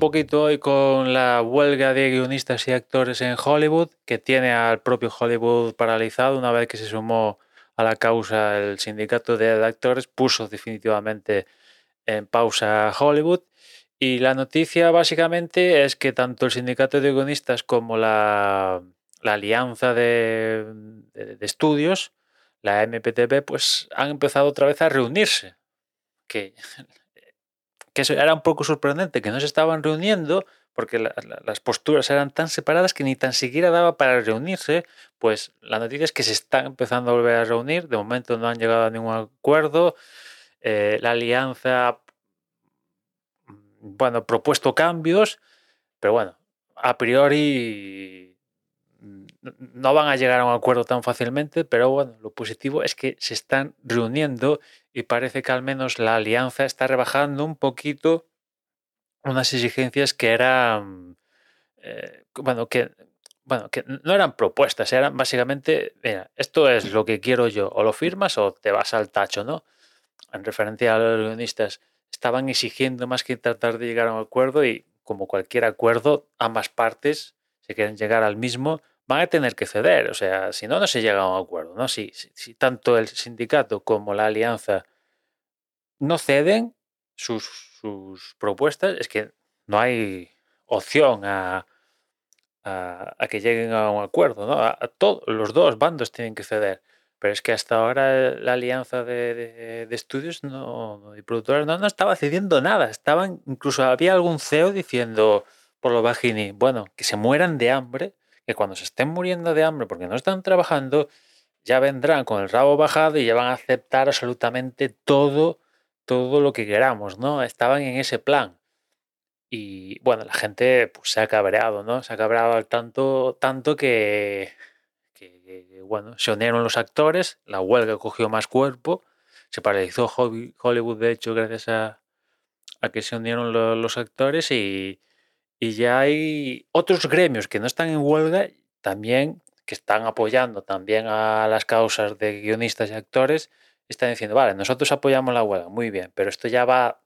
poquito hoy con la huelga de guionistas y actores en Hollywood, que tiene al propio Hollywood paralizado una vez que se sumó a la causa el sindicato de actores, puso definitivamente en pausa Hollywood. Y la noticia básicamente es que tanto el sindicato de guionistas como la, alianza de, de, estudios, la MPTP, pues han empezado otra vez a reunirse. Que que era un poco sorprendente, que no se estaban reuniendo porque las posturas eran tan separadas que ni tan siquiera daba para reunirse, pues la noticia es que se están empezando a volver a reunir, de momento no han llegado a ningún acuerdo, eh, la alianza, mm, bueno, propuesto cambios, pero bueno, a priori no van a llegar a un acuerdo tan fácilmente, pero bueno, lo positivo es que se están reuniendo y parece que al menos la alianza está rebajando un poquito unas exigencias que eran, eh, bueno, que, bueno, que no eran propuestas, eran básicamente, mira, esto es lo que quiero yo, o lo firmas o te vas al tacho, ¿no? En referencia a los guionistas, estaban exigiendo más que tratar de llegar a un acuerdo y como cualquier acuerdo, ambas partes, si quieren llegar al mismo, van a tener que ceder. O sea, si no, no se llega a un acuerdo. ¿no? Si, si, tanto el sindicato como la alianza no ceden sus, sus propuestas, es que no hay opción a, a, que lleguen a un acuerdo. ¿no? A, todos los dos bandos tienen que ceder. Pero es que hasta ahora la alianza de, de, estudios no, y productores no, no estaba cediendo nada. Estaban, incluso había algún CEO diciendo por lo bajini, bueno, que se mueran de hambre que cuando se estén muriendo de hambre porque no están trabajando, ya vendrán con el rabo bajado y ya van a aceptar absolutamente todo, todo lo que queramos, ¿no? Estaban en ese plan. Y bueno, la gente pues, se ha cabreado, ¿no? Se ha cabreado tanto, tanto que, que, bueno, se unieron los actores, la huelga cogió más cuerpo, se paralizó Hollywood, de hecho, gracias a, a que se unieron los actores y, y ya hay otros gremios que no están en huelga también, que están apoyando también a las causas de guionistas y actores, están diciendo, vale, nosotros apoyamos la huelga, muy bien, pero esto ya va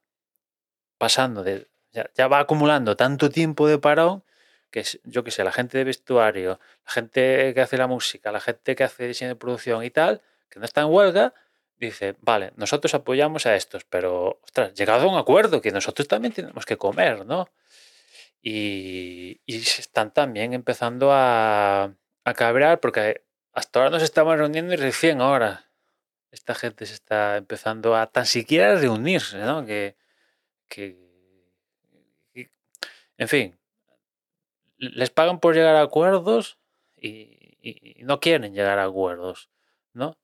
pasando, ya, va acumulando tanto tiempo de parón que yo qué sé, la gente de vestuario, la gente que hace la música, la gente que hace diseño de producción y tal, que no está en huelga, dice, vale, nosotros apoyamos a estos, pero, ostras, llegado a un acuerdo que nosotros también tenemos que comer, ¿no? Y, se están también empezando a, a cabrear porque hasta ahora nos estamos reuniendo y recién ahora esta gente se está empezando a tan siquiera reunirse, ¿no? Que, que, en fin, les pagan por llegar a acuerdos y, no quieren llegar a acuerdos, ¿no?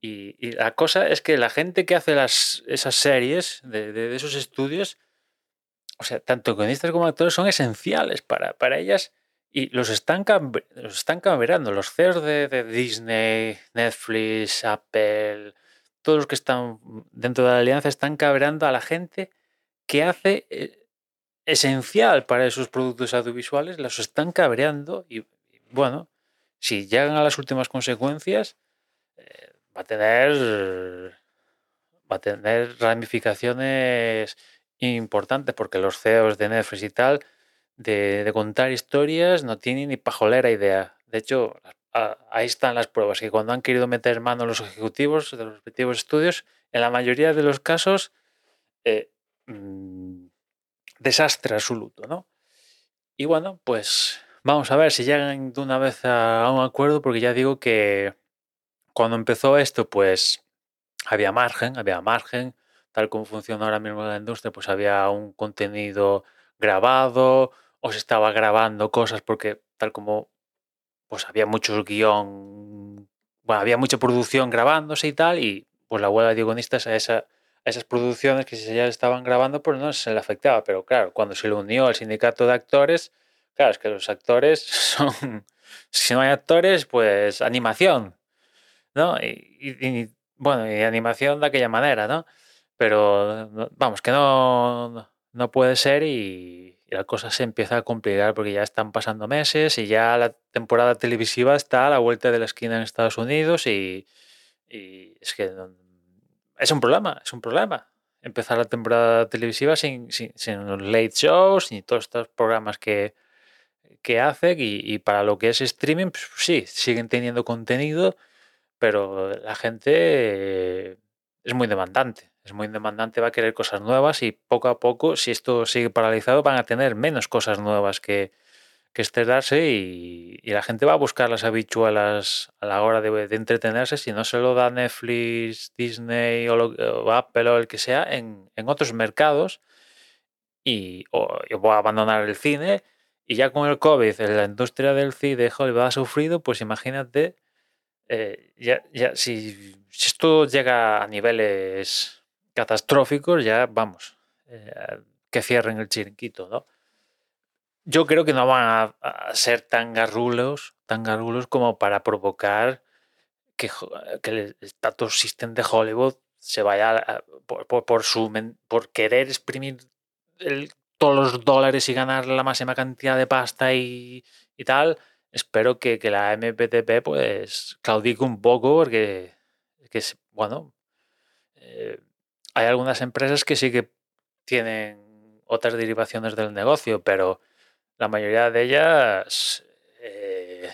Y, la cosa es que la gente que hace las, esas series de, de esos estudios o sea, tanto guionistas como actores son esenciales para, para ellas y los están, los están cambiando. Los CEOs de, Disney, Netflix, Apple, todos los que están dentro de la alianza están cabreando a la gente que hace eh, esencial para esos productos audiovisuales, los están cabreando y, bueno, si llegan a las últimas consecuencias, eh, va a tener va a tener ramificaciones importante porque los CEOs de Netflix y tal, de, contar historias, no tienen ni pajolera idea. De hecho, ahí están las pruebas, que cuando han querido meter mano los ejecutivos de los respectivos estudios, en la mayoría de los casos, eh, mm, desastre absoluto, ¿no? Y bueno, pues vamos a ver si llegan de una vez a un acuerdo, porque ya digo que cuando empezó esto, pues había margen, había margen, tal como funciona ahora mismo la industria, pues había un contenido grabado o se estaba grabando cosas porque tal como pues había mucho guion, había mucha producción grabándose y tal, y pues la huelga de guionistas a, esa, a esas producciones que ya estaban grabando, pues no se le afectaba. Pero claro, cuando se le unió al sindicato de actores, claro, es que los actores son, si no hay actores, pues animación, ¿no? y bueno, y animación de aquella manera, ¿no? Pero vamos, que no, no puede ser y, la cosa se empieza a complicar porque ya están pasando meses y ya la temporada televisiva está a la vuelta de la esquina en Estados Unidos y, es que es un problema, es un problema. empezar la temporada televisiva sin, sin, los late shows ni todos estos programas que, que hacen y, para lo que es streaming, pues sí, siguen teniendo contenido, pero la gente es muy demandante. Es muy demandante, va a querer cosas nuevas y poco a poco, si esto sigue paralizado, van a tener menos cosas nuevas que, que estrenarse y, la gente va a buscar las habichuelas a la hora de, entretenerse, si no se lo da Netflix, Disney o, Apple o el que sea, en, otros mercados y o, voy a abandonar el cine y ya con el COVID la industria del cine de Hollywood ha sufrido, pues imagínate, eh, ya, ya si, esto llega a niveles catastróficos, ya vamos, eh, que cierren el chiringuito, ¿no? yo creo que no van a, ser tan garrulos, tan garrulos como para provocar que, el status system de Hollywood se vaya por, su por querer exprimir todos los dólares y ganar la máxima cantidad de pasta y, tal. Espero que, la MPTP pues claudique un poco porque que, bueno, eh, hay algunas empresas que sí que tienen otras derivaciones del negocio, pero la mayoría de ellas, eh,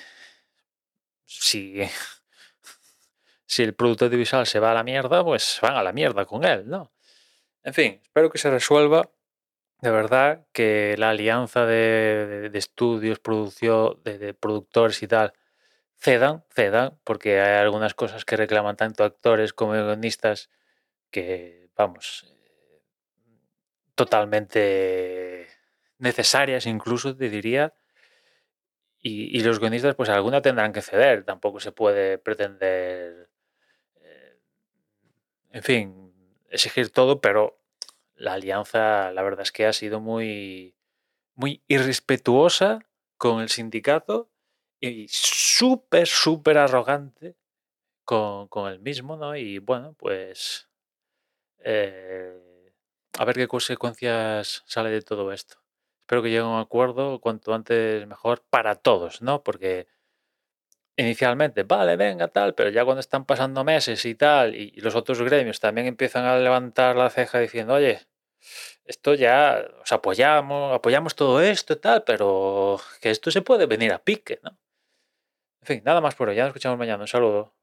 si, si el producto audiovisual se va a la mierda, pues van a la mierda con él, ¿no? En fin, espero que se resuelva. De verdad que la alianza de, estudios, producción, de, productores y tal, cedan, cedan, porque hay algunas cosas que reclaman tanto actores como guionistas que, vamos, eh, totalmente necesarias incluso, te diría. Y, los guionistas, pues alguna tendrán que ceder. Tampoco se puede pretender, eh, en fin, exigir todo, pero la alianza, la verdad es que ha sido muy, muy irrespetuosa con el sindicato y súper, súper arrogante con, el mismo, ¿no? Y bueno, pues eh, a ver qué consecuencias sale de todo esto espero que llegue a un acuerdo cuanto antes mejor para todos, ¿no? Porque inicialmente, vale, venga, tal, pero ya cuando están pasando meses y tal, y, los otros gremios también empiezan a levantar la ceja diciendo, oye, esto ya, os apoyamos, apoyamos todo esto y tal, pero que esto se puede venir a pique, ¿no? En fin, nada más por hoy, ya nos escuchamos mañana, un saludo.